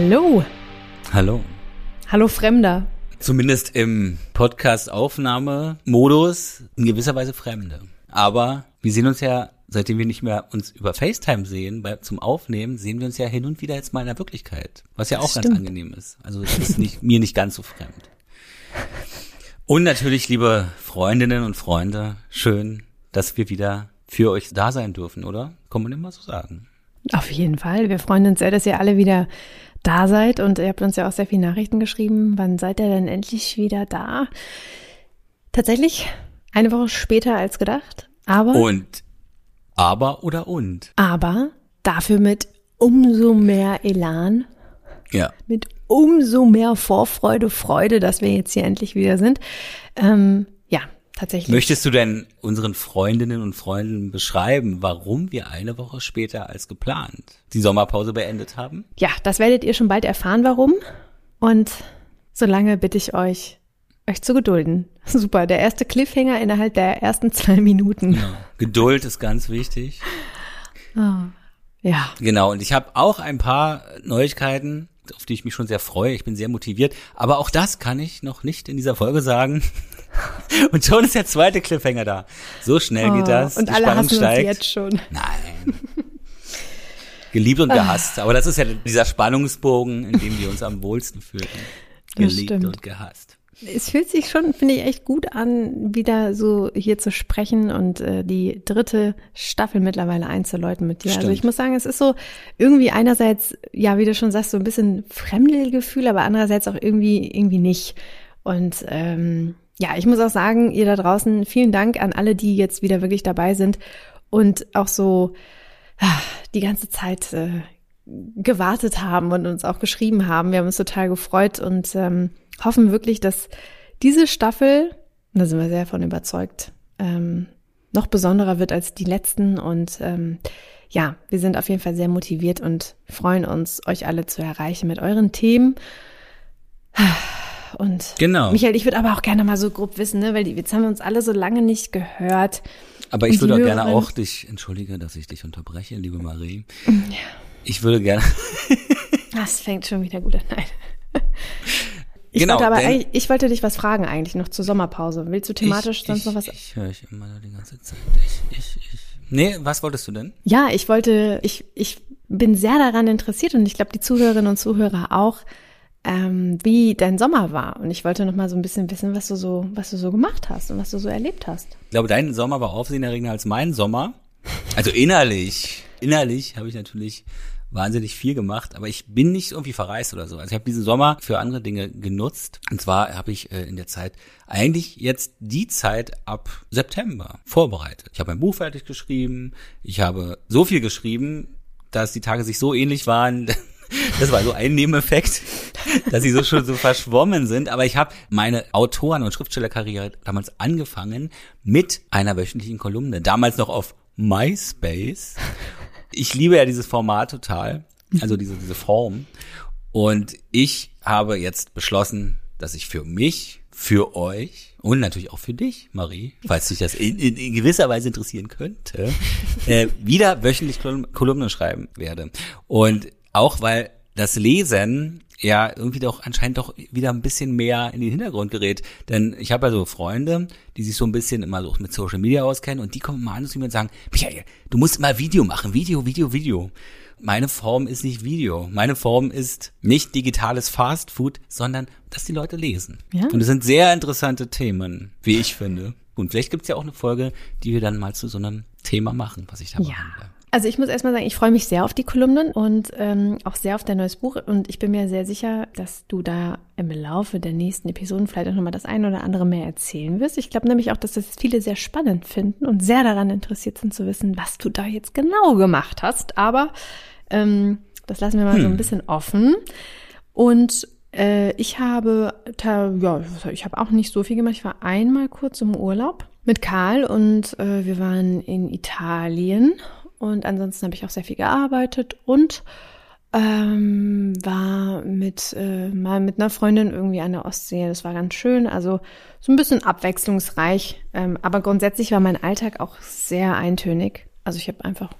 Hallo. Hallo. Hallo Fremder. Zumindest im Podcast-Aufnahme-Modus in gewisser Weise Fremde. Aber wir sehen uns ja, seitdem wir nicht mehr uns über FaceTime sehen, bei, zum Aufnehmen, sehen wir uns ja hin und wieder jetzt mal in der Wirklichkeit. Was ja auch ganz angenehm ist. Also es ist nicht, mir nicht ganz so fremd. Und natürlich, liebe Freundinnen und Freunde, schön, dass wir wieder für euch da sein dürfen, oder? Kann man immer so sagen. Auf jeden Fall. Wir freuen uns sehr, dass ihr alle wieder da seid und ihr habt uns ja auch sehr viele Nachrichten geschrieben. Wann seid ihr denn endlich wieder da? Tatsächlich eine Woche später als gedacht, aber. Und, aber oder und? Aber dafür mit umso mehr Elan. Ja. Mit umso mehr Vorfreude, Freude, dass wir jetzt hier endlich wieder sind. Ähm, tatsächlich. Möchtest du denn unseren Freundinnen und Freunden beschreiben, warum wir eine Woche später als geplant die Sommerpause beendet haben? Ja, das werdet ihr schon bald erfahren, warum. Und solange bitte ich euch, euch zu gedulden. Super, der erste Cliffhanger innerhalb der ersten zwei Minuten. Ja. Geduld ist ganz wichtig. Oh, ja. Genau, und ich habe auch ein paar Neuigkeiten, auf die ich mich schon sehr freue. Ich bin sehr motiviert. Aber auch das kann ich noch nicht in dieser Folge sagen. Und schon ist der zweite Cliffhanger da. So schnell geht Oh, das. und Die alle Spannung hassen steigt. uns jetzt schon. Nein. Geliebt und gehasst. Aber das ist ja dieser Spannungsbogen, in dem wir uns am wohlsten fühlen. Geliebt und gehasst. Es fühlt sich schon, finde ich, echt gut an, wieder so hier zu sprechen und äh, die dritte Staffel mittlerweile einzuläuten mit dir. Also Stimmt. ich muss sagen, es ist so irgendwie einerseits, ja, wie du schon sagst, so ein bisschen Fremdelgefühl, aber andererseits auch irgendwie, irgendwie nicht. Und ähm, ja, ich muss auch sagen, ihr da draußen, vielen Dank an alle, die jetzt wieder wirklich dabei sind und auch so ah, die ganze Zeit äh, gewartet haben und uns auch geschrieben haben. Wir haben uns total gefreut und ähm, hoffen wirklich, dass diese Staffel, da sind wir sehr von überzeugt, ähm, noch besonderer wird als die letzten. Und ähm, ja, wir sind auf jeden Fall sehr motiviert und freuen uns, euch alle zu erreichen mit euren Themen. Und Genau. Michael, ich würde aber auch gerne mal so grob wissen, ne, weil die, jetzt haben wir uns alle so lange nicht gehört. Aber ich würde auch gerne auch dich, entschuldige, dass ich dich unterbreche, liebe Marie. Ich würde gerne, Das fängt schon wieder gut an. Nein. Ich Genau, wollte aber denn- ich wollte dich was fragen eigentlich noch zur Sommerpause. Willst du thematisch ich, sonst ich, noch was? Ich höre ich immer die ganze Zeit. Ich, ich, ich. Nee, was wolltest du denn? Ja, ich wollte, ich, ich bin sehr daran interessiert und ich glaube, die Zuhörerinnen und Zuhörer auch, ähm, wie dein Sommer war. Und ich wollte noch mal so ein bisschen wissen, was du so, was du so gemacht hast und was du so erlebt hast. Ich glaube, dein Sommer war aufsehenerregender als mein Sommer. Also innerlich. Innerlich habe ich natürlich wahnsinnig viel gemacht, aber ich bin nicht irgendwie verreist oder so. Also ich habe diesen Sommer für andere Dinge genutzt. Und zwar habe ich äh, in der Zeit eigentlich jetzt die Zeit ab September vorbereitet. Ich habe mein Buch fertig geschrieben. Ich habe so viel geschrieben, dass die Tage sich so ähnlich waren. Das war so ein Nebeneffekt, dass sie so schon so verschwommen sind. Aber ich habe meine Autoren- und Schriftstellerkarriere damals angefangen mit einer wöchentlichen Kolumne. Damals noch auf MySpace. Ich liebe ja dieses Format total. Also diese, diese Form. Und ich habe jetzt beschlossen, dass ich für mich, für euch und natürlich auch für dich, Marie, falls dich das in, in, in gewisser Weise interessieren könnte, äh, wieder wöchentlich Kolum- Kolumnen schreiben werde. Und auch weil das Lesen ja irgendwie doch anscheinend doch wieder ein bisschen mehr in den Hintergrund gerät. Denn ich habe ja so Freunde, die sich so ein bisschen immer so mit Social Media auskennen und die kommen mal an zu mir und sagen, Michael, du musst mal Video machen, Video, Video, Video. Meine Form ist nicht Video. Meine Form ist nicht digitales Fast Food, sondern dass die Leute lesen. Ja. Und es sind sehr interessante Themen, wie ich finde. Und vielleicht gibt's ja auch eine Folge, die wir dann mal zu so einem Thema machen, was ich da Ja. machen will. Also ich muss erstmal sagen, ich freue mich sehr auf die Kolumnen und ähm, auch sehr auf dein neues Buch. Und ich bin mir sehr sicher, dass du da im Laufe der nächsten Episoden vielleicht auch nochmal das eine oder andere mehr erzählen wirst. Ich glaube nämlich auch, dass das viele sehr spannend finden und sehr daran interessiert sind zu wissen, was du da jetzt genau gemacht hast. Aber ähm, das lassen wir mal so ein bisschen offen. Und äh, ich habe, ja, ich habe auch nicht so viel gemacht. Ich war einmal kurz im Urlaub mit Karl und äh, wir waren in Italien und ansonsten habe ich auch sehr viel gearbeitet und ähm, war mit äh, mal mit einer Freundin irgendwie an der Ostsee. Das war ganz schön, also so ein bisschen abwechslungsreich. Ähm, aber grundsätzlich war mein Alltag auch sehr eintönig. Also ich habe einfach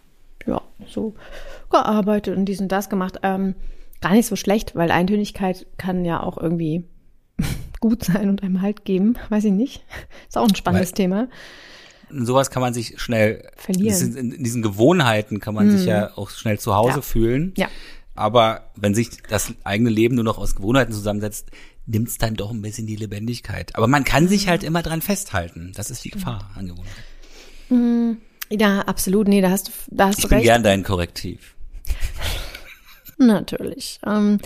ja so gearbeitet und dies und das gemacht. Ähm, gar nicht so schlecht, weil Eintönigkeit kann ja auch irgendwie gut sein und einem Halt geben. Weiß ich nicht. Ist auch ein spannendes weil, Thema. Sowas kann man sich schnell verlieren. In diesen Gewohnheiten kann man mm. sich mhm. ja auch schnell zu Hause ja. fühlen. Ja. Aber wenn sich das eigene Leben nur noch aus Gewohnheiten zusammensetzt, nimmt es dann doch ein bisschen die Lebendigkeit. Aber man kann sich halt immer dran festhalten. Das ist die Gefahr an Gewohnheit. Mm, ja, absolut. Nee, da hast du, da hast ich du bin recht. gern dein Korrektiv. Natürlich. Ähm,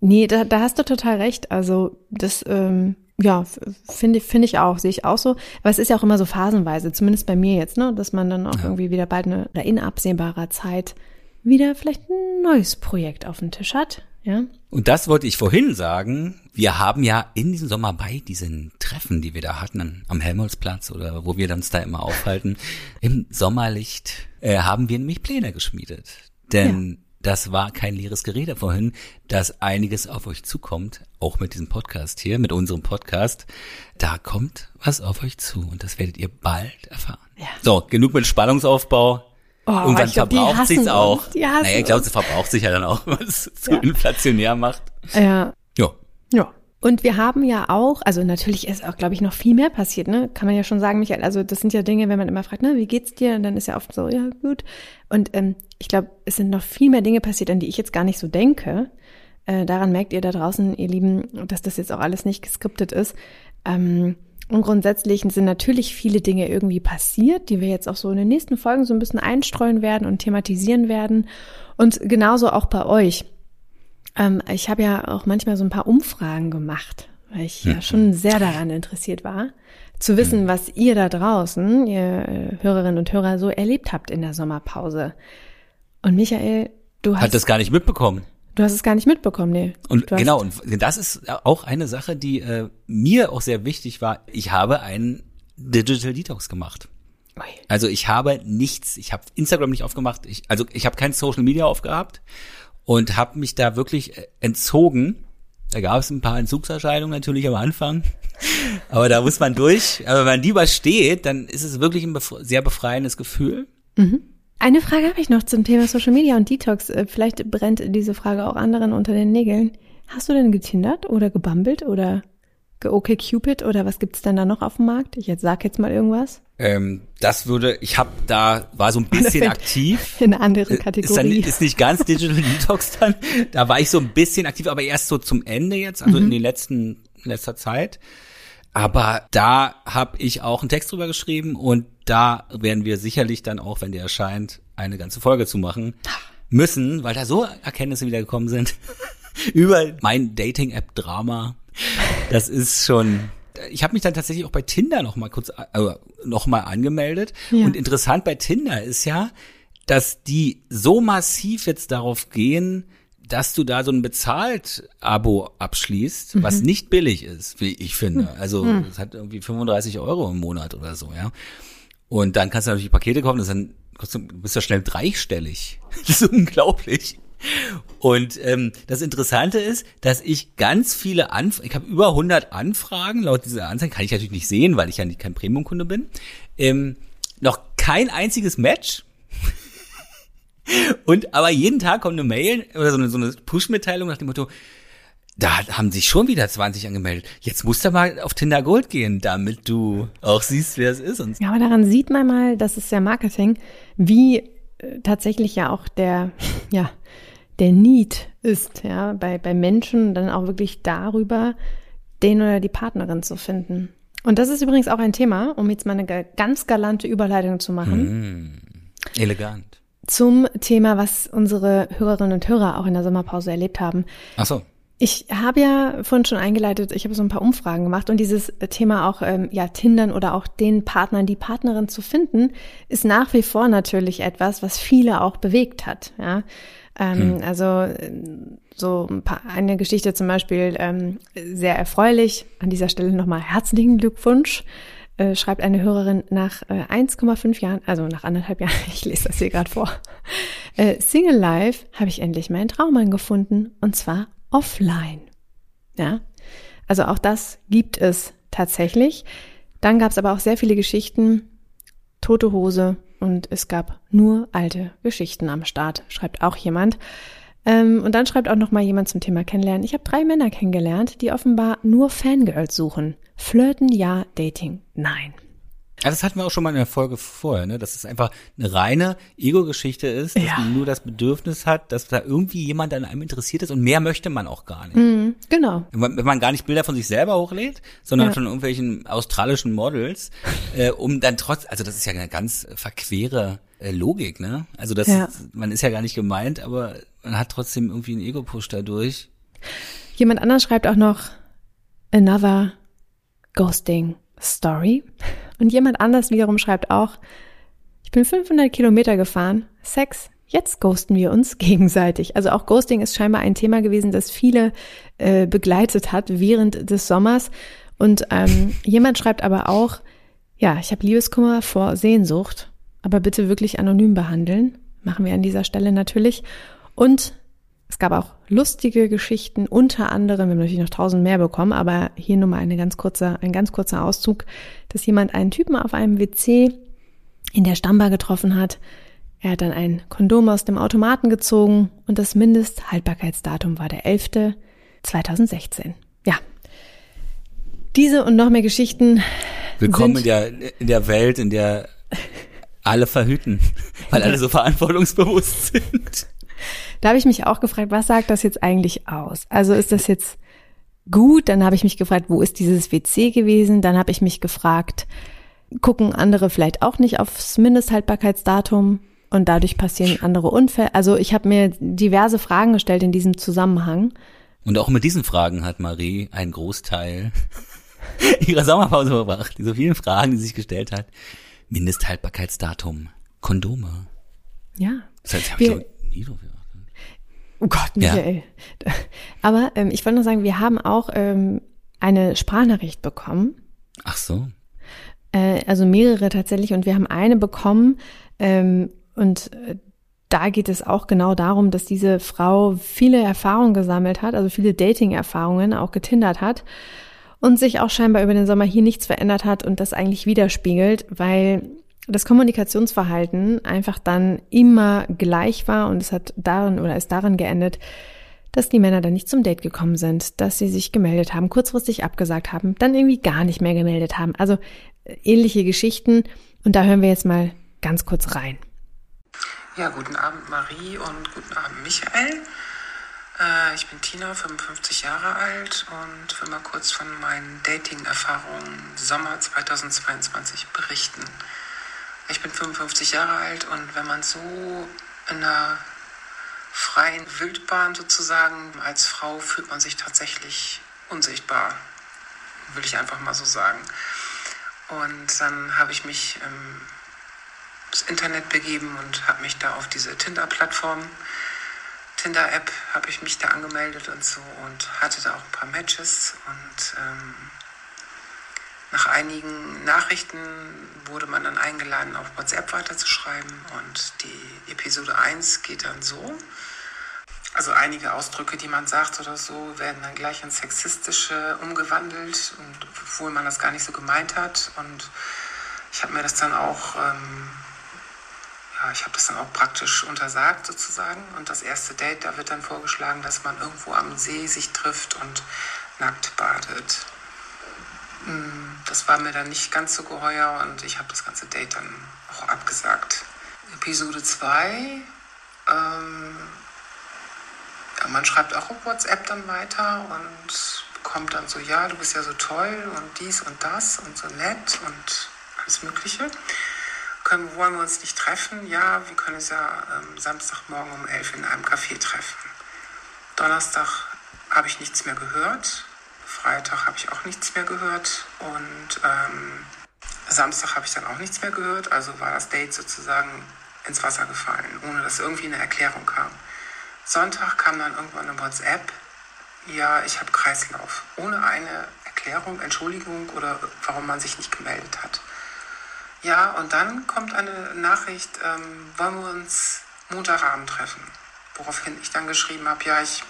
nee, da, da hast du total recht. Also das, ähm, ja, finde finde ich auch, sehe ich auch so. Aber es ist ja auch immer so phasenweise, zumindest bei mir jetzt, ne, dass man dann auch ja. irgendwie wieder bald eine oder in absehbarer Zeit wieder vielleicht ein neues Projekt auf dem Tisch hat. Ja. Und das wollte ich vorhin sagen. Wir haben ja in diesem Sommer bei diesen Treffen, die wir da hatten am Helmholtzplatz oder wo wir uns da immer aufhalten, im Sommerlicht äh, haben wir nämlich Pläne geschmiedet. Denn ja. Das war kein leeres Gerede vorhin, dass einiges auf euch zukommt, auch mit diesem Podcast hier, mit unserem Podcast. Da kommt was auf euch zu und das werdet ihr bald erfahren. Ja. So, genug mit Spannungsaufbau. Oh, Irgendwann glaub, verbraucht sich's auch. Naja, ich glaube, es verbraucht sich ja dann auch, wenn man es zu ja. inflationär macht. Ja. Ja. Ja. Und wir haben ja auch, also natürlich ist auch, glaube ich, noch viel mehr passiert, ne? Kann man ja schon sagen, Michael. Also das sind ja Dinge, wenn man immer fragt, ne, wie geht's dir? Und dann ist ja oft so, ja, gut. Und ähm, ich glaube, es sind noch viel mehr Dinge passiert, an die ich jetzt gar nicht so denke. Äh, daran merkt ihr da draußen, ihr Lieben, dass das jetzt auch alles nicht geskriptet ist. Ähm, und grundsätzlich sind natürlich viele Dinge irgendwie passiert, die wir jetzt auch so in den nächsten Folgen so ein bisschen einstreuen werden und thematisieren werden. Und genauso auch bei euch. Ähm, ich habe ja auch manchmal so ein paar Umfragen gemacht, weil ich ja schon sehr daran interessiert war, zu wissen, was ihr da draußen, ihr äh, Hörerinnen und Hörer, so erlebt habt in der Sommerpause. Und Michael, du hast. Hat das gar nicht mitbekommen. Du hast es gar nicht mitbekommen, nee. Und genau, und das ist auch eine Sache, die äh, mir auch sehr wichtig war. Ich habe einen Digital Detox gemacht. Ui. Also ich habe nichts, ich habe Instagram nicht aufgemacht, ich, also ich habe kein Social Media aufgehabt und habe mich da wirklich äh, entzogen. Da gab es ein paar Entzugserscheinungen natürlich am Anfang, aber da muss man durch. Aber wenn man die übersteht, dann ist es wirklich ein bef sehr befreiendes Gefühl. Mhm. Eine Frage habe ich noch zum Thema Social Media und Detox. Äh, vielleicht brennt diese Frage auch anderen unter den Nägeln. Hast du denn getindert oder gebambelt oder okay Cupid oder was gibt's denn da noch auf dem Markt? Ich jetzt sag jetzt mal irgendwas. Ähm, das würde, ich habe da war so ein bisschen aktiv. In einer anderen Kategorie. Ist, dann, ist nicht ganz Digital Detox dann. Da war ich so ein bisschen aktiv, aber erst so zum Ende jetzt, also mhm. in den letzten in letzter Zeit. Aber da habe ich auch einen Text drüber geschrieben und da werden wir sicherlich dann auch, wenn der erscheint, eine ganze Folge zu machen müssen, weil da so Erkenntnisse wieder gekommen sind über mein Dating-App-Drama. Das ist schon. Ich habe mich dann tatsächlich auch bei Tinder noch mal kurz äh, noch mal angemeldet Ja. und interessant bei Tinder ist ja, dass die so massiv jetzt darauf gehen, dass du da so ein bezahlt-Abo abschließt, was nicht billig ist, wie ich finde. Also es hat irgendwie 35 Euro im Monat oder so, ja. Und dann kannst du natürlich Pakete kaufen, das ist dann kostet, du bist ja schnell dreistellig. Das ist unglaublich. Und ähm, das Interessante ist, dass ich ganz viele Anfragen, ich habe über 100 Anfragen laut dieser Anzeige, kann ich natürlich nicht sehen, weil ich ja nicht kein Premium-Kunde bin, ähm, noch kein einziges Match. Und aber jeden Tag kommt eine Mail oder so eine, so eine Push-Mitteilung nach dem Motto, da haben sich schon wieder 20 angemeldet. Jetzt musst du mal auf Tinder Gold gehen, damit du auch siehst, wer es ist. Und Ja, aber daran sieht man mal, das ist ja Marketing, wie äh, tatsächlich ja auch der, ja, der Need ist, ja, bei, bei Menschen dann auch wirklich darüber, den oder die Partnerin zu finden. Und das ist übrigens auch ein Thema, um jetzt mal eine ga- ganz galante Überleitung zu machen. elegant. zum Thema, was unsere Hörerinnen und Hörer auch in der Sommerpause erlebt haben. Ach so. Ich habe ja vorhin schon eingeleitet, ich habe so ein paar Umfragen gemacht und dieses Thema auch, ähm, ja, Tindern oder auch den Partnern, die Partnerin zu finden, ist nach wie vor natürlich etwas, was viele auch bewegt hat, ja. Ähm, Also äh, so ein paar, eine Geschichte zum Beispiel ähm, sehr erfreulich. An dieser Stelle nochmal herzlichen Glückwunsch. Äh, schreibt eine Hörerin nach äh, 1,5 Jahren, also nach anderthalb Jahren, ich lese das hier gerade vor. Äh, Single Life habe ich endlich meinen Traummann gefunden und zwar offline. Ja, also auch das gibt es tatsächlich. Dann gab es aber auch sehr viele Geschichten, tote Hose und es gab nur alte Geschichten am Start, schreibt auch jemand. Ähm, und dann schreibt auch noch mal jemand zum Thema Kennenlernen. Ich habe drei Männer kennengelernt, die offenbar nur Fangirls suchen. Flirten ja, Dating nein. Ja, das hatten wir auch schon mal in der Folge vorher, ne? dass es einfach eine reine Ego-Geschichte ist, dass Ja. man nur das Bedürfnis hat, dass da irgendwie jemand an einem interessiert ist und mehr möchte man auch gar nicht. Mhm, genau. Wenn man- wenn man gar nicht Bilder von sich selber hochlädt, sondern Ja. von irgendwelchen australischen Models, äh, um dann trotz, also das ist ja eine ganz verquere äh, Logik, ne? Also das, Ja. man ist ja gar nicht gemeint, aber man hat trotzdem irgendwie einen Ego-Push dadurch. Jemand anders schreibt auch noch another ghosting story. Und jemand anders wiederum schreibt auch, ich bin 500 Kilometer gefahren, Sex, jetzt ghosten wir uns gegenseitig. Also auch Ghosting ist scheinbar ein Thema gewesen, das viele äh, begleitet hat während des Sommers. Und ähm, jemand schreibt aber auch, ja, ich habe Liebeskummer vor Sehnsucht, aber bitte wirklich anonym behandeln. Machen wir an dieser Stelle natürlich. Und es gab auch lustige Geschichten, unter anderem, wir haben natürlich noch tausend mehr bekommen, aber hier nur mal eine ganz kurze, ein ganz kurzer Auszug, dass jemand einen Typen auf einem WC in der Stammbar getroffen hat. Er hat dann ein Kondom aus dem Automaten gezogen und das Mindesthaltbarkeitsdatum war der 11. 2016. Ja. Diese und noch mehr Geschichten Willkommen in der, in der Welt, in der alle verhüten, weil alle so verantwortungsbewusst sind. Da habe ich mich auch gefragt, was sagt das jetzt eigentlich aus? Also ist das jetzt gut? Dann habe ich mich gefragt, wo ist dieses WC gewesen? Dann habe ich mich gefragt, gucken andere vielleicht auch nicht aufs Mindesthaltbarkeitsdatum und dadurch passieren andere Unfälle? Also ich habe mir diverse Fragen gestellt in diesem Zusammenhang. Und auch mit diesen Fragen hat Marie einen Großteil ihrer Sommerpause verbracht. Diese vielen Fragen, die sie sich gestellt hat. Mindesthaltbarkeitsdatum, Kondome. Ja. Das heißt, hab Wir- ich so gedacht. Oh Gott, Ja. Michael. Aber ähm, ich wollte nur sagen, wir haben auch ähm, eine Sprachnachricht bekommen. Ach so. Äh, also mehrere tatsächlich. Und wir haben eine bekommen. Ähm, und äh, da geht es auch genau darum, dass diese Frau viele Erfahrungen gesammelt hat, also viele Dating-Erfahrungen, auch getindert hat. Und sich auch scheinbar über den Sommer hier nichts verändert hat und das eigentlich widerspiegelt, weil das Kommunikationsverhalten einfach dann immer gleich war und es hat darin oder ist darin geendet, dass die Männer dann nicht zum Date gekommen sind, dass sie sich gemeldet haben, kurzfristig abgesagt haben, dann irgendwie gar nicht mehr gemeldet haben. Also äh, ähnliche Geschichten. Und da hören wir jetzt mal ganz kurz rein. Ja, guten Abend Marie und guten Abend Michael. Äh, ich bin Tina, 55 Jahre alt und will mal kurz von meinen Dating-Erfahrungen Sommer 2022 berichten. Ich bin 55 Jahre alt und wenn man so in einer freien Wildbahn sozusagen als Frau fühlt man sich tatsächlich unsichtbar, will ich einfach mal so sagen. Und dann habe ich mich ähm, ins Internet begeben und habe mich da auf diese Tinder-Plattform, Tinder-App, habe ich mich da angemeldet und so und hatte da auch ein paar Matches und ähm, nach einigen Nachrichten wurde man dann eingeladen, auf WhatsApp weiterzuschreiben und die Episode 1 geht dann so. Also einige Ausdrücke, die man sagt oder so, werden dann gleich ins Sexistische umgewandelt, und, obwohl man das gar nicht so gemeint hat. Und ich habe mir das dann auch, ähm, ja, ich habe das dann auch praktisch untersagt sozusagen. Und das erste Date, da wird dann vorgeschlagen, dass man irgendwo am See sich trifft und nackt badet. Das war mir dann nicht ganz so geheuer und ich habe das ganze Date dann auch abgesagt. Episode 2, ähm, man schreibt auch auf WhatsApp dann weiter und bekommt dann so, ja, du bist ja so toll und dies und das und so nett und alles Mögliche. Können, wollen wir uns nicht treffen? Ja, wir können uns ja ähm, Samstagmorgen um 11 in einem Café treffen. Donnerstag habe ich nichts mehr gehört. Freitag habe ich auch nichts mehr gehört. Und ähm, Samstag habe ich dann auch nichts mehr gehört. Also war das Date sozusagen ins Wasser gefallen, ohne dass irgendwie eine Erklärung kam. Sonntag kam dann irgendwann eine WhatsApp. Ja, ich habe Kreislauf. Ohne eine Erklärung, Entschuldigung oder warum man sich nicht gemeldet hat. Ja, und dann kommt eine Nachricht, ähm, wollen wir uns Montagabend treffen? Woraufhin ich dann geschrieben habe, ja, ich,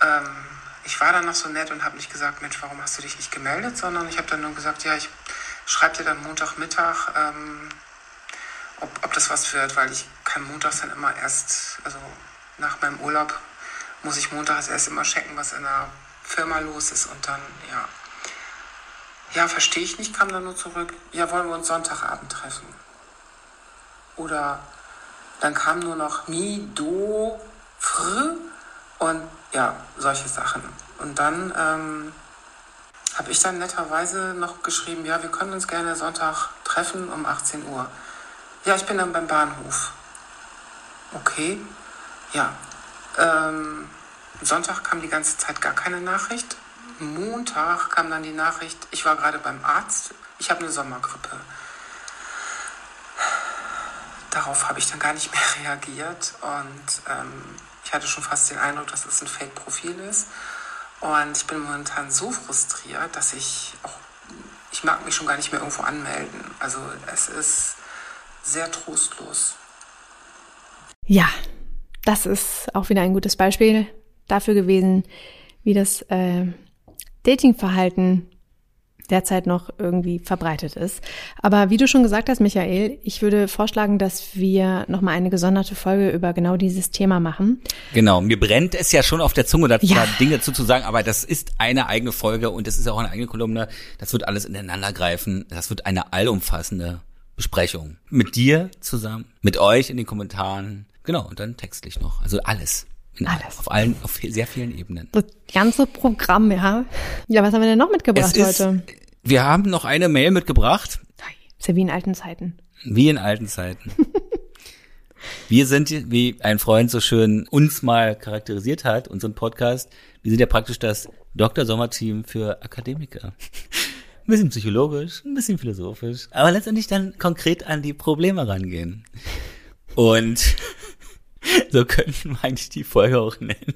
ähm, ich war dann noch so nett und habe nicht gesagt, Mensch, warum hast du dich nicht gemeldet, sondern ich habe dann nur gesagt, ja, ich schreibe dir dann Montagmittag, ähm, ob, ob das was wird, weil ich kann montags dann immer erst, also nach meinem Urlaub muss ich montags erst immer checken, was in der Firma los ist und dann, ja. Ja, verstehe ich nicht, kam dann nur zurück. Ja, wollen wir uns Sonntagabend treffen? Oder dann kam nur noch Mi, Do, Fr und ja, solche Sachen. Und dann ähm, habe ich dann netterweise noch geschrieben, ja, wir können uns gerne Sonntag treffen um 18 Uhr. Ja, ich bin dann beim Bahnhof. Okay, ja. Ähm, Sonntag kam die ganze Zeit gar keine Nachricht. Montag kam dann die Nachricht, ich war gerade beim Arzt, ich habe eine Sommergrippe. Darauf habe ich dann gar nicht mehr reagiert und ähm, ich hatte schon fast den Eindruck, dass es ein Fake-Profil ist. Und ich bin momentan so frustriert, dass ich auch, ich mag mich schon gar nicht mehr irgendwo anmelden. Also es ist sehr trostlos. Ja, das ist auch wieder ein gutes Beispiel dafür gewesen, wie das äh, Datingverhalten derzeit noch irgendwie verbreitet ist. Aber wie du schon gesagt hast, Michael, ich würde vorschlagen, dass wir nochmal eine gesonderte Folge über genau dieses Thema machen. Genau, mir brennt es ja schon auf der Zunge, da ja. Dinge zu, zu sagen, aber das ist eine eigene Folge und das ist auch eine eigene Kolumne. Das wird alles ineinander greifen. Das wird eine allumfassende Besprechung. Mit dir zusammen, mit euch in den Kommentaren. Genau, und dann textlich noch. Also alles. Alles. Auf allen, auf sehr vielen Ebenen. Das ganze Programm, ja. Ja, was haben wir denn noch mitgebracht ist, heute? Wir haben noch eine Mail mitgebracht. Ist ja wie in alten Zeiten. Wie in alten Zeiten. wir sind, wie ein Freund so schön uns mal charakterisiert hat, unseren Podcast, wir sind ja praktisch das Dr. Sommer-Team für Akademiker. Ein bisschen psychologisch, ein bisschen philosophisch, aber letztendlich dann konkret an die Probleme rangehen. Und so könnten wir eigentlich die Folge auch nennen.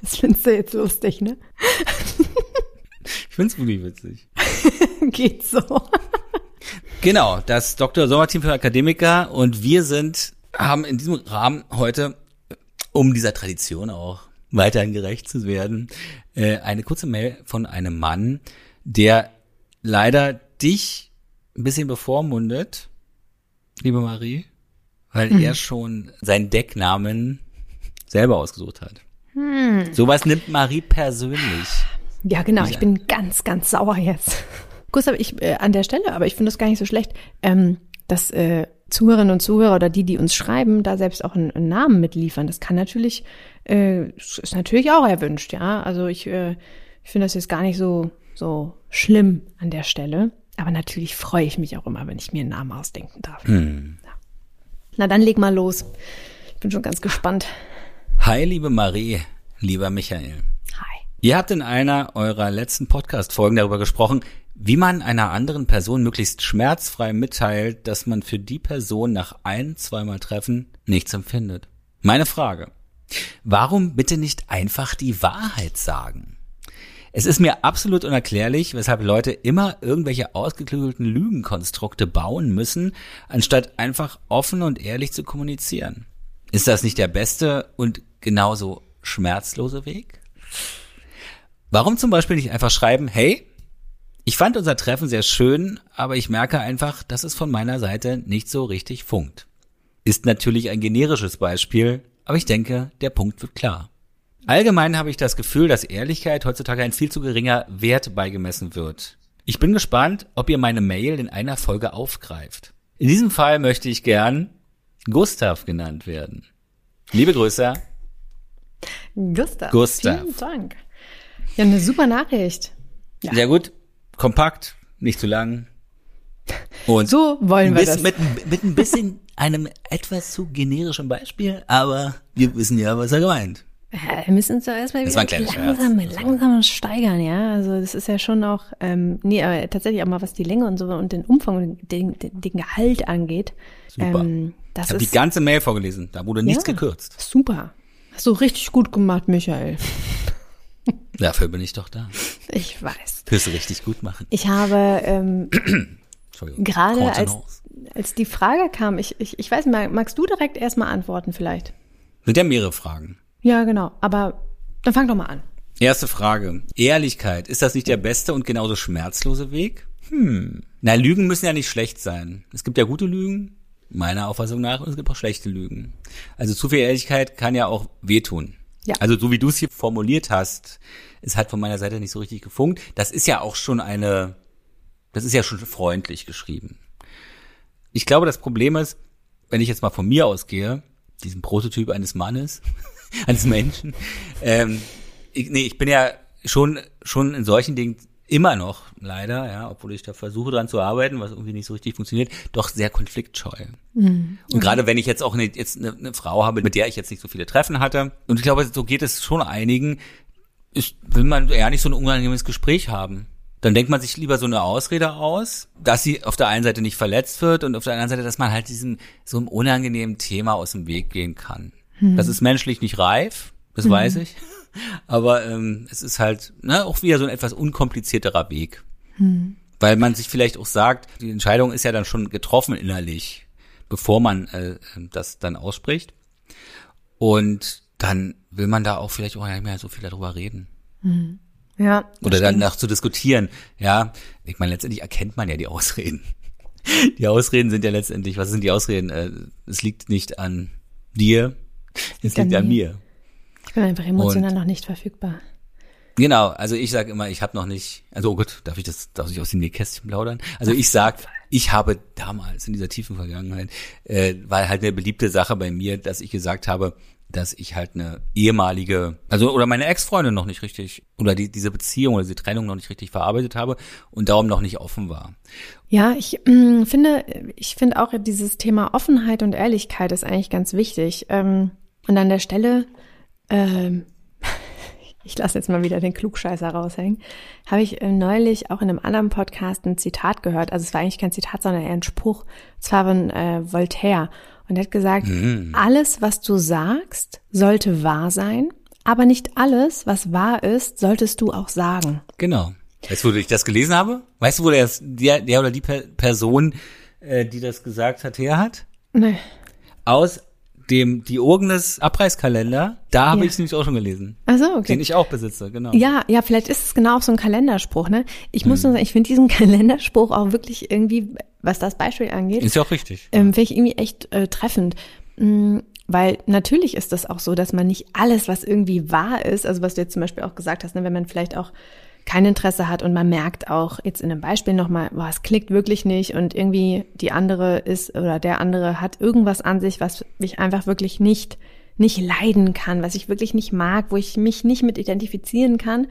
Das findest du jetzt lustig, ne? Ich find's wirklich witzig. Geht so. Genau, das Dr. Sommerteam für Akademiker und wir sind, haben in diesem Rahmen heute, um dieser Tradition auch weiterhin gerecht zu werden, äh, eine kurze Mail von einem Mann, der leider dich ein bisschen bevormundet, liebe Marie weil hm. er schon seinen Decknamen selber ausgesucht hat. Hm. Sowas nimmt Marie persönlich. Ja, genau. Ich bin ganz, ganz sauer jetzt. Gustav, ich äh, an der Stelle, aber ich finde das gar nicht so schlecht, ähm, dass äh, Zuhörerinnen und Zuhörer oder die, die uns schreiben, da selbst auch einen, einen Namen mitliefern. Das kann natürlich, äh, ist natürlich auch erwünscht, ja. Also ich, äh, ich finde das jetzt gar nicht so, so schlimm an der Stelle. Aber natürlich freue ich mich auch immer, wenn ich mir einen Namen ausdenken darf. Hm. Na dann leg mal los. Ich bin schon ganz gespannt. Hi, liebe Marie, lieber Michael. Hi. Ihr habt in einer eurer letzten Podcast-Folgen darüber gesprochen, wie man einer anderen Person möglichst schmerzfrei mitteilt, dass man für die Person nach ein, zweimal Treffen nichts empfindet. Meine Frage. Warum bitte nicht einfach die Wahrheit sagen? Es ist mir absolut unerklärlich, weshalb Leute immer irgendwelche ausgeklügelten Lügenkonstrukte bauen müssen, anstatt einfach offen und ehrlich zu kommunizieren. Ist das nicht der beste und genauso schmerzlose Weg? Warum zum Beispiel nicht einfach schreiben, hey, ich fand unser Treffen sehr schön, aber ich merke einfach, dass es von meiner Seite nicht so richtig funkt. Ist natürlich ein generisches Beispiel, aber ich denke, der Punkt wird klar. Allgemein habe ich das Gefühl, dass Ehrlichkeit heutzutage ein viel zu geringer Wert beigemessen wird. Ich bin gespannt, ob ihr meine Mail in einer Folge aufgreift. In diesem Fall möchte ich gern Gustav genannt werden. Liebe Grüße. Gustav. Gustav. Vielen Dank. Ja, eine super Nachricht. Ja. Sehr gut. Kompakt, nicht zu lang. Und so wollen wir das. Mit, mit ein bisschen einem etwas zu generischen Beispiel, aber wir wissen ja, was er gemeint. Ja, wir müssen uns doch erstmal wieder langsam, langsam steigern, ja. Also das ist ja schon auch, ähm, nee, aber tatsächlich auch mal, was die Länge und so und den Umfang und den, den, den Gehalt angeht. Super. Ähm, das ich habe die ganze Mail vorgelesen, da wurde nichts ja, gekürzt. Super. Hast du richtig gut gemacht, Michael. Dafür bin ich doch da. Ich weiß. Fürs richtig gut machen. Ich habe ähm, gerade als, als die Frage kam, ich, ich, ich weiß, magst du direkt erstmal antworten vielleicht? Sind ja mehrere Fragen. Ja, genau. Aber dann fang doch mal an. Erste Frage. Ehrlichkeit. Ist das nicht der beste und genauso schmerzlose Weg? Hm. Na, Lügen müssen ja nicht schlecht sein. Es gibt ja gute Lügen, meiner Auffassung nach, und es gibt auch schlechte Lügen. Also zu viel Ehrlichkeit kann ja auch wehtun. Ja. Also so wie du es hier formuliert hast, es hat von meiner Seite nicht so richtig gefunkt. Das ist ja auch schon eine, das ist ja schon freundlich geschrieben. Ich glaube, das Problem ist, wenn ich jetzt mal von mir ausgehe, diesem Prototyp eines Mannes, eines Menschen, ähm, ich, nee, ich bin ja schon, schon in solchen Dingen immer noch, leider, ja, obwohl ich da versuche dran zu arbeiten, was irgendwie nicht so richtig funktioniert, doch sehr konfliktscheu. Mhm. Und gerade wenn ich jetzt auch eine, jetzt eine, eine Frau habe, mit der ich jetzt nicht so viele Treffen hatte, und ich glaube, so geht es schon einigen, ist, will man ja nicht so ein unangenehmes Gespräch haben. Dann denkt man sich lieber so eine Ausrede aus, dass sie auf der einen Seite nicht verletzt wird und auf der anderen Seite, dass man halt diesem so einem unangenehmen Thema aus dem Weg gehen kann. Hm. Das ist menschlich nicht reif, das hm. weiß ich. Aber ähm, es ist halt ne, auch wieder so ein etwas unkomplizierterer Weg. Hm. Weil man sich vielleicht auch sagt, die Entscheidung ist ja dann schon getroffen innerlich, bevor man äh, das dann ausspricht. Und dann will man da auch vielleicht auch nicht mehr so viel darüber reden. Hm. Ja. Oder danach zu diskutieren. Ja, ich meine, letztendlich erkennt man ja die Ausreden. Die Ausreden sind ja letztendlich, was sind die Ausreden? Äh, es liegt nicht an dir, es liegt an mir. Ich bin einfach emotional und, noch nicht verfügbar. Genau, also ich sage immer, ich habe noch nicht, also oh Gott, darf ich das, darf ich aus dem Nähkästchen plaudern? Also ich sag, ich habe damals in dieser tiefen Vergangenheit, äh, war halt eine beliebte Sache bei mir, dass ich gesagt habe, dass ich halt eine ehemalige, also oder meine Ex-Freundin noch nicht richtig oder die, diese Beziehung oder diese Trennung noch nicht richtig verarbeitet habe und darum noch nicht offen war. Ja, ich mh, finde, ich finde auch dieses Thema Offenheit und Ehrlichkeit ist eigentlich ganz wichtig. Ähm, und an der Stelle ähm, ich lasse jetzt mal wieder den Klugscheißer raushängen, habe ich äh, neulich auch in einem anderen Podcast ein Zitat gehört. Also es war eigentlich kein Zitat, sondern eher ein Spruch. Und zwar von äh, Voltaire. Und er hat gesagt, mhm. alles, was du sagst, sollte wahr sein, aber nicht alles, was wahr ist, solltest du auch sagen. Genau. Weißt du, wo ich das gelesen habe? Weißt du, wo der, der, der oder die Person, äh, die das gesagt hat, her hat? Nee. Aus dem Diogenes Abreißkalender, da habe ja. ich es nämlich auch schon gelesen. Ach so, okay. Den ich auch besitze, genau. Ja, ja, vielleicht ist es genau auch so ein Kalenderspruch, ne? Ich muss hm. nur sagen, ich finde diesen Kalenderspruch auch wirklich irgendwie, was das Beispiel angeht. Ist ja auch richtig. Ähm, finde ich irgendwie echt äh, treffend. Mhm. Weil natürlich ist das auch so, dass man nicht alles, was irgendwie wahr ist, also was du jetzt zum Beispiel auch gesagt hast, ne, wenn man vielleicht auch kein Interesse hat und man merkt auch jetzt in einem Beispiel nochmal, boah, es klickt wirklich nicht und irgendwie die andere ist oder der andere hat irgendwas an sich, was mich einfach wirklich nicht, nicht leiden kann, was ich wirklich nicht mag, wo ich mich nicht mit identifizieren kann.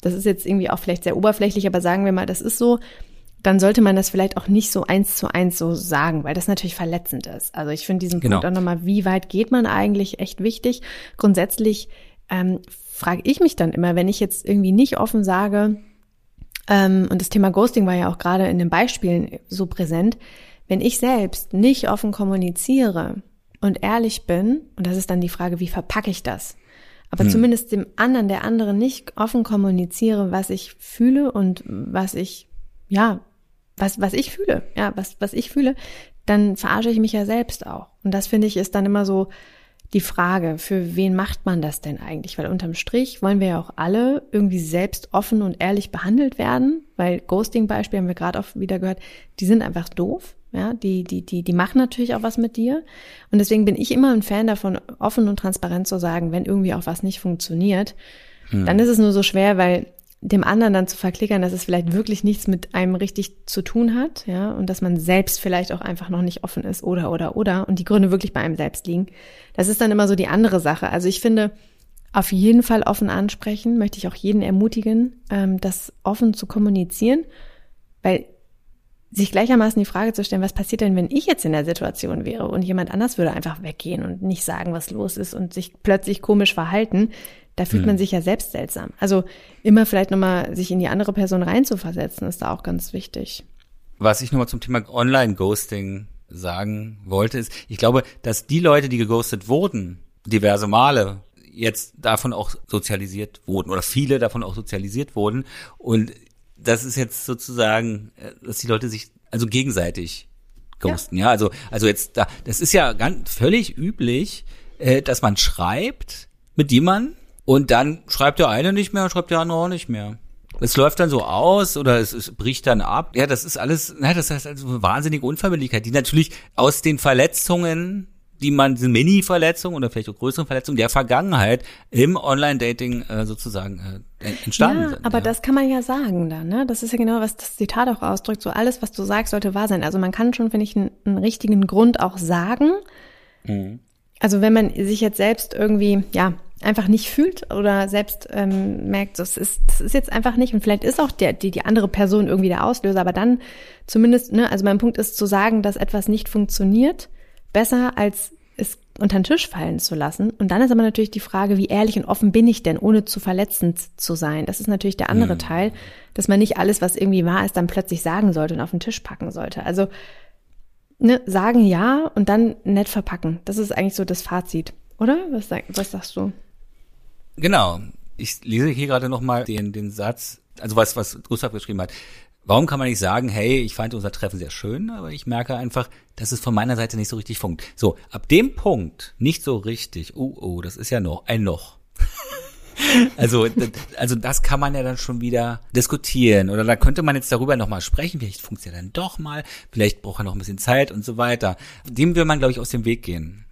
Das ist jetzt irgendwie auch vielleicht sehr oberflächlich, aber sagen wir mal, das ist so, dann sollte man das vielleicht auch nicht so eins zu eins so sagen, weil das natürlich verletzend ist. Also ich finde diesen genau. Punkt auch nochmal, wie weit geht man eigentlich, echt wichtig. Grundsätzlich ähm, frage ich mich dann immer, wenn ich jetzt irgendwie nicht offen sage, ähm, und das Thema Ghosting war ja auch gerade in den Beispielen so präsent, wenn ich selbst nicht offen kommuniziere und ehrlich bin, und das ist dann die Frage, wie verpacke ich das? Aber hm. zumindest dem anderen, der andere nicht offen kommuniziere, was ich fühle und was ich, ja, was, was ich fühle, ja, was, was ich fühle, dann verarsche ich mich ja selbst auch. Und das finde ich ist dann immer so, die Frage, für wen macht man das denn eigentlich? Weil unterm Strich wollen wir ja auch alle irgendwie selbst offen und ehrlich behandelt werden, weil Ghosting-Beispiel haben wir gerade auch wieder gehört, die sind einfach doof. Ja, die, die, die, die machen natürlich auch was mit dir. Und deswegen bin ich immer ein Fan davon, offen und transparent zu sagen, wenn irgendwie auch was nicht funktioniert, hm. dann ist es nur so schwer, weil dem anderen dann zu verklickern, dass es vielleicht wirklich nichts mit einem richtig zu tun hat, ja, und dass man selbst vielleicht auch einfach noch nicht offen ist oder oder oder und die Gründe wirklich bei einem selbst liegen. Das ist dann immer so die andere Sache. Also ich finde, auf jeden Fall offen ansprechen, möchte ich auch jeden ermutigen, ähm, das offen zu kommunizieren, weil sich gleichermaßen die Frage zu stellen, was passiert denn, wenn ich jetzt in der Situation wäre und jemand anders würde einfach weggehen und nicht sagen, was los ist und sich plötzlich komisch verhalten, da fühlt hm. man sich ja selbst seltsam. Also immer vielleicht nochmal sich in die andere Person reinzuversetzen, ist da auch ganz wichtig. Was ich nochmal zum Thema Online-Ghosting sagen wollte, ist, ich glaube, dass die Leute, die geghostet wurden, diverse Male, jetzt davon auch sozialisiert wurden oder viele davon auch sozialisiert wurden. Und das ist jetzt sozusagen, äh, dass die Leute sich also gegenseitig ghosten. Ja, ja also, also jetzt da, das ist ja ganz völlig üblich, äh, dass man schreibt mit jemandem und dann schreibt der eine nicht mehr schreibt der andere auch nicht mehr. es läuft dann so aus oder es, es bricht dann ab. Ja, das ist alles, na, das heißt also eine wahnsinnige Unverbindlichkeit, die natürlich aus den Verletzungen die man, diese Mini-Verletzungen oder vielleicht auch größere Verletzungen der Vergangenheit im Online-Dating äh, sozusagen äh, entstanden ja, sind. Aber ja. das kann man ja sagen dann, ne? Das ist ja genau, was das Zitat auch ausdrückt. So alles, was du sagst, sollte wahr sein. Also man kann schon, finde ich, einen, einen richtigen Grund auch sagen. Mhm. Also wenn man sich jetzt selbst irgendwie, ja, einfach nicht fühlt oder selbst ähm, merkt, das ist, das ist jetzt einfach nicht und vielleicht ist auch der, die, die andere Person irgendwie der Auslöser, aber dann zumindest, ne, also mein Punkt ist zu sagen, dass etwas nicht funktioniert, besser als es unter den Tisch fallen zu lassen. Und dann ist aber natürlich die Frage, wie ehrlich und offen bin ich denn, ohne zu verletzend zu sein? Das ist natürlich der andere Mhm. Teil, dass man nicht alles, was irgendwie wahr ist, dann plötzlich sagen sollte und auf den Tisch packen sollte. Also ne, sagen ja und dann nett verpacken. Das ist eigentlich so das Fazit, oder? Was, was sagst du? Genau. Ich lese hier gerade nochmal den, den Satz, also was, was Gustav geschrieben hat. Warum kann man nicht sagen, hey, ich fand unser Treffen sehr schön, aber ich merke einfach, dass es von meiner Seite nicht so richtig funkt. So, ab dem Punkt nicht so richtig, oh, oh, das ist ja noch ein Loch. Also, also das kann man ja dann schon wieder diskutieren oder da könnte man jetzt darüber nochmal sprechen. Vielleicht funkt ja dann doch mal, vielleicht braucht er noch ein bisschen Zeit und so weiter. Dem will man, glaube ich, aus dem Weg gehen.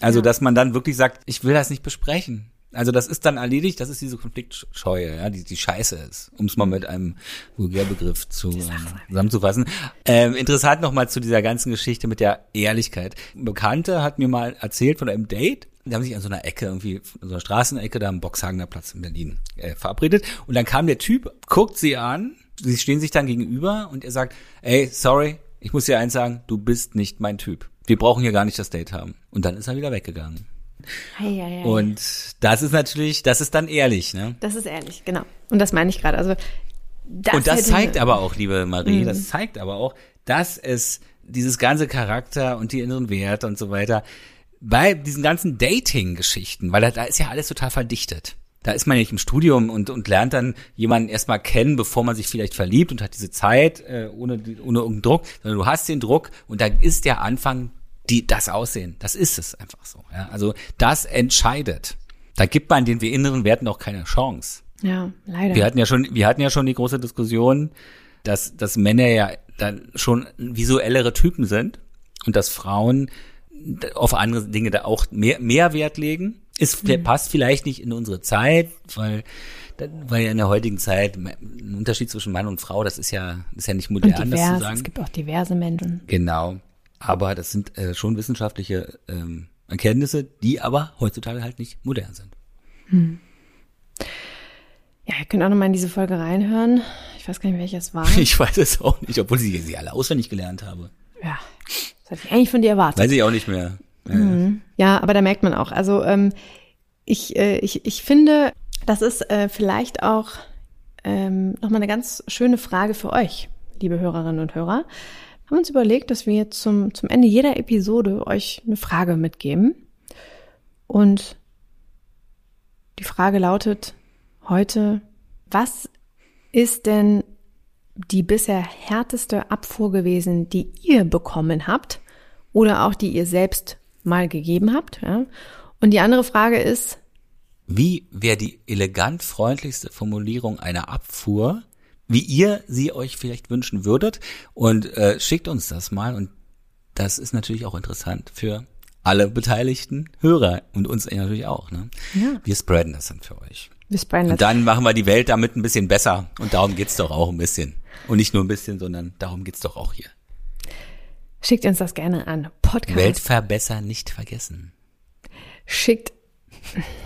Also, dass man dann wirklich sagt, ich will das nicht besprechen. Also das ist dann erledigt, das ist diese Konfliktscheue, ja, die die Scheiße ist, um es mal mit einem Vulgärbegriff zu ähm, zusammenzufassen. Ähm, interessant nochmal zu dieser ganzen Geschichte mit der Ehrlichkeit. Ein Bekannte hat mir mal erzählt von einem Date, die haben sich an so einer Ecke irgendwie, an so einer Straßenecke da am Boxhagener Platz in Berlin äh, verabredet und dann kam der Typ, guckt sie an, sie stehen sich dann gegenüber und er sagt, ey, sorry, ich muss dir eins sagen, du bist nicht mein Typ. Wir brauchen hier gar nicht das Date haben. Und dann ist er wieder weggegangen. Hey, hey, hey. Und das ist natürlich, das ist dann ehrlich, ne? das ist ehrlich, genau. Und das meine ich gerade. Also das und das zeigt aber auch, liebe Marie, Mhm. das zeigt aber auch, dass es dieses ganze Charakter und die inneren Werte und so weiter bei diesen ganzen Dating-Geschichten, weil da, da ist ja alles total verdichtet. Da ist man ja nicht im Studium und, und lernt dann jemanden erstmal kennen, bevor man sich vielleicht verliebt und hat diese Zeit äh, ohne, ohne irgendeinen Druck, sondern du hast den Druck und da ist der Anfang die, das Aussehen. Das ist es einfach so. Ja? Also das entscheidet. Da gibt man den wir inneren Werten auch keine Chance. Ja, leider. Wir hatten ja schon, wir hatten ja schon die große Diskussion, dass, dass Männer ja dann schon visuellere Typen sind und dass Frauen auf andere Dinge da auch mehr, mehr Wert legen. Ist, passt vielleicht nicht in unsere Zeit, weil, weil ja in der heutigen Zeit ein Unterschied zwischen Mann und Frau, das ist ja, ist ja nicht modern, das zu divers. sagen. Es gibt auch diverse Menschen. Genau. Aber das sind äh, schon wissenschaftliche ähm, Erkenntnisse, die aber heutzutage halt nicht modern sind. Ja, ihr könnt auch nochmal in diese Folge reinhören. Ich weiß gar nicht, welches war. Ich weiß es auch nicht, obwohl ich sie alle auswendig gelernt habe. ja, das hatte ich eigentlich von dir erwartet. Weiß ich auch nicht mehr. Äh, Ja, aber da merkt man auch. Also ähm, ich, äh, ich, ich finde, das ist äh, vielleicht auch ähm, nochmal eine ganz schöne Frage für euch, liebe Hörerinnen und Hörer. Haben uns überlegt, dass wir zum, zum Ende jeder Episode euch eine Frage mitgeben. Und die Frage lautet heute, was ist denn die bisher härteste Abfuhr gewesen, die ihr bekommen habt oder auch die ihr selbst mal gegeben habt? Ja? Und die andere Frage ist, Wie wäre die elegant freundlichste Formulierung einer Abfuhr, wie ihr sie euch vielleicht wünschen würdet? Und äh, schickt uns das mal. Und das ist natürlich auch interessant für alle beteiligten Hörer und uns natürlich auch. Ne? Ja. Wir spreaden das dann für euch. wir sprechen Und das. dann machen wir die Welt damit ein bisschen besser. Und darum geht's doch auch ein bisschen. Und nicht nur ein bisschen, sondern darum geht's doch auch hier. Schickt uns das gerne an. Podcast. Welt verbessern, nicht vergessen. Schickt.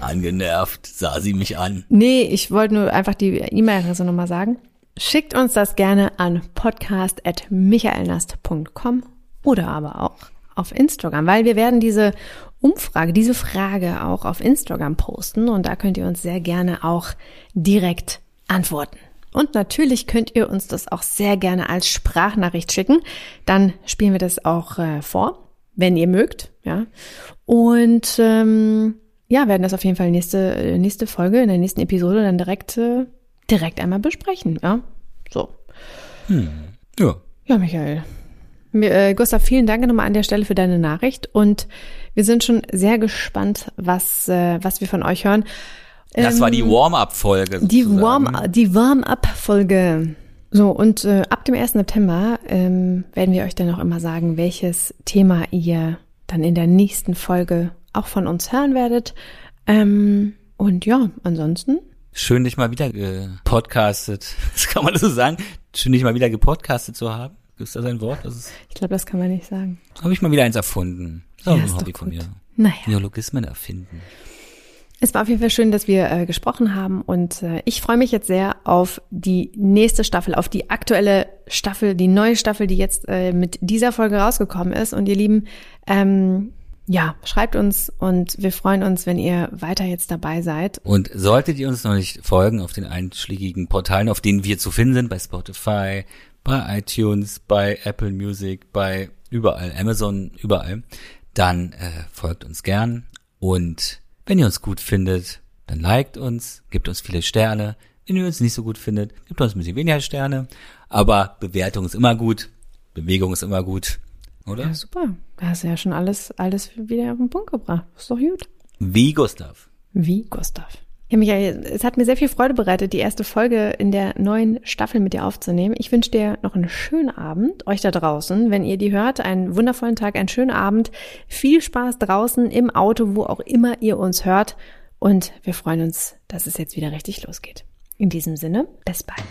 Angenervt sah sie mich an. Nee, ich wollte nur einfach die E-Mail-Adresse nochmal sagen. Schickt uns das gerne an podcast.michaelnast.com oder aber auch auf Instagram, weil wir werden diese Umfrage, diese Frage auch auf Instagram posten und da könnt ihr uns sehr gerne auch direkt antworten. Und natürlich könnt ihr uns das auch sehr gerne als Sprachnachricht schicken. Dann spielen wir das auch äh, vor, wenn ihr mögt, ja. Und ähm, ja, werden das auf jeden Fall nächste äh, nächste Folge in der nächsten Episode dann direkt äh, direkt einmal besprechen, ja. So. Ja. Ja, Michael. Mir, Äh, Gustav, vielen Dank nochmal an der Stelle für deine Nachricht und wir sind schon sehr gespannt, was, äh, was wir von euch hören. Das war die Warm-up-Folge. Die Warm, die Warm-up-Folge. So, und äh, ab dem 1. September ähm, werden wir euch dann auch immer sagen, welches Thema ihr dann in der nächsten Folge auch von uns hören werdet. Ähm, und ja, ansonsten. Schön, dich mal wieder gepodcastet. Das kann man so sagen. Schön, dich mal wieder gepodcastet zu haben. Ist das ein Wort? Das ist, ich glaube, das kann man nicht sagen. Habe ich mal wieder eins erfunden. Auch Ja, ein Hobby von mir. Naja. Neologismen erfinden. Es war auf jeden Fall schön, dass wir äh, gesprochen haben und äh, ich freue mich jetzt sehr auf die nächste Staffel, auf die aktuelle Staffel, die neue Staffel, die jetzt äh, mit dieser Folge rausgekommen ist. Und ihr Lieben, ähm, ja, schreibt uns und wir freuen uns, wenn ihr weiter jetzt dabei seid. Und solltet ihr uns noch nicht folgen auf den einschlägigen Portalen, auf denen wir zu finden sind, bei Spotify, bei iTunes, bei Apple Music, bei überall, Amazon, überall, dann äh, folgt uns gern. Und wenn ihr uns gut findet, dann liked uns, gebt uns viele Sterne. Wenn ihr uns nicht so gut findet, gebt uns ein bisschen weniger Sterne. Aber Bewertung ist immer gut, Bewegung ist immer gut, oder? Ja, super. Da hast du ja schon alles, alles wieder auf den Punkt gebracht. Ist doch gut. Wie Gustav. Wie Gustav. Ja, Michael, es hat mir sehr viel Freude bereitet, die erste Folge in der neuen Staffel mit dir aufzunehmen. Ich wünsche dir noch einen schönen Abend, euch da draußen, wenn ihr die hört, einen wundervollen Tag, einen schönen Abend. Viel Spaß draußen im Auto, wo auch immer ihr uns hört. Und wir freuen uns, dass es jetzt wieder richtig losgeht. In diesem Sinne, bis bald.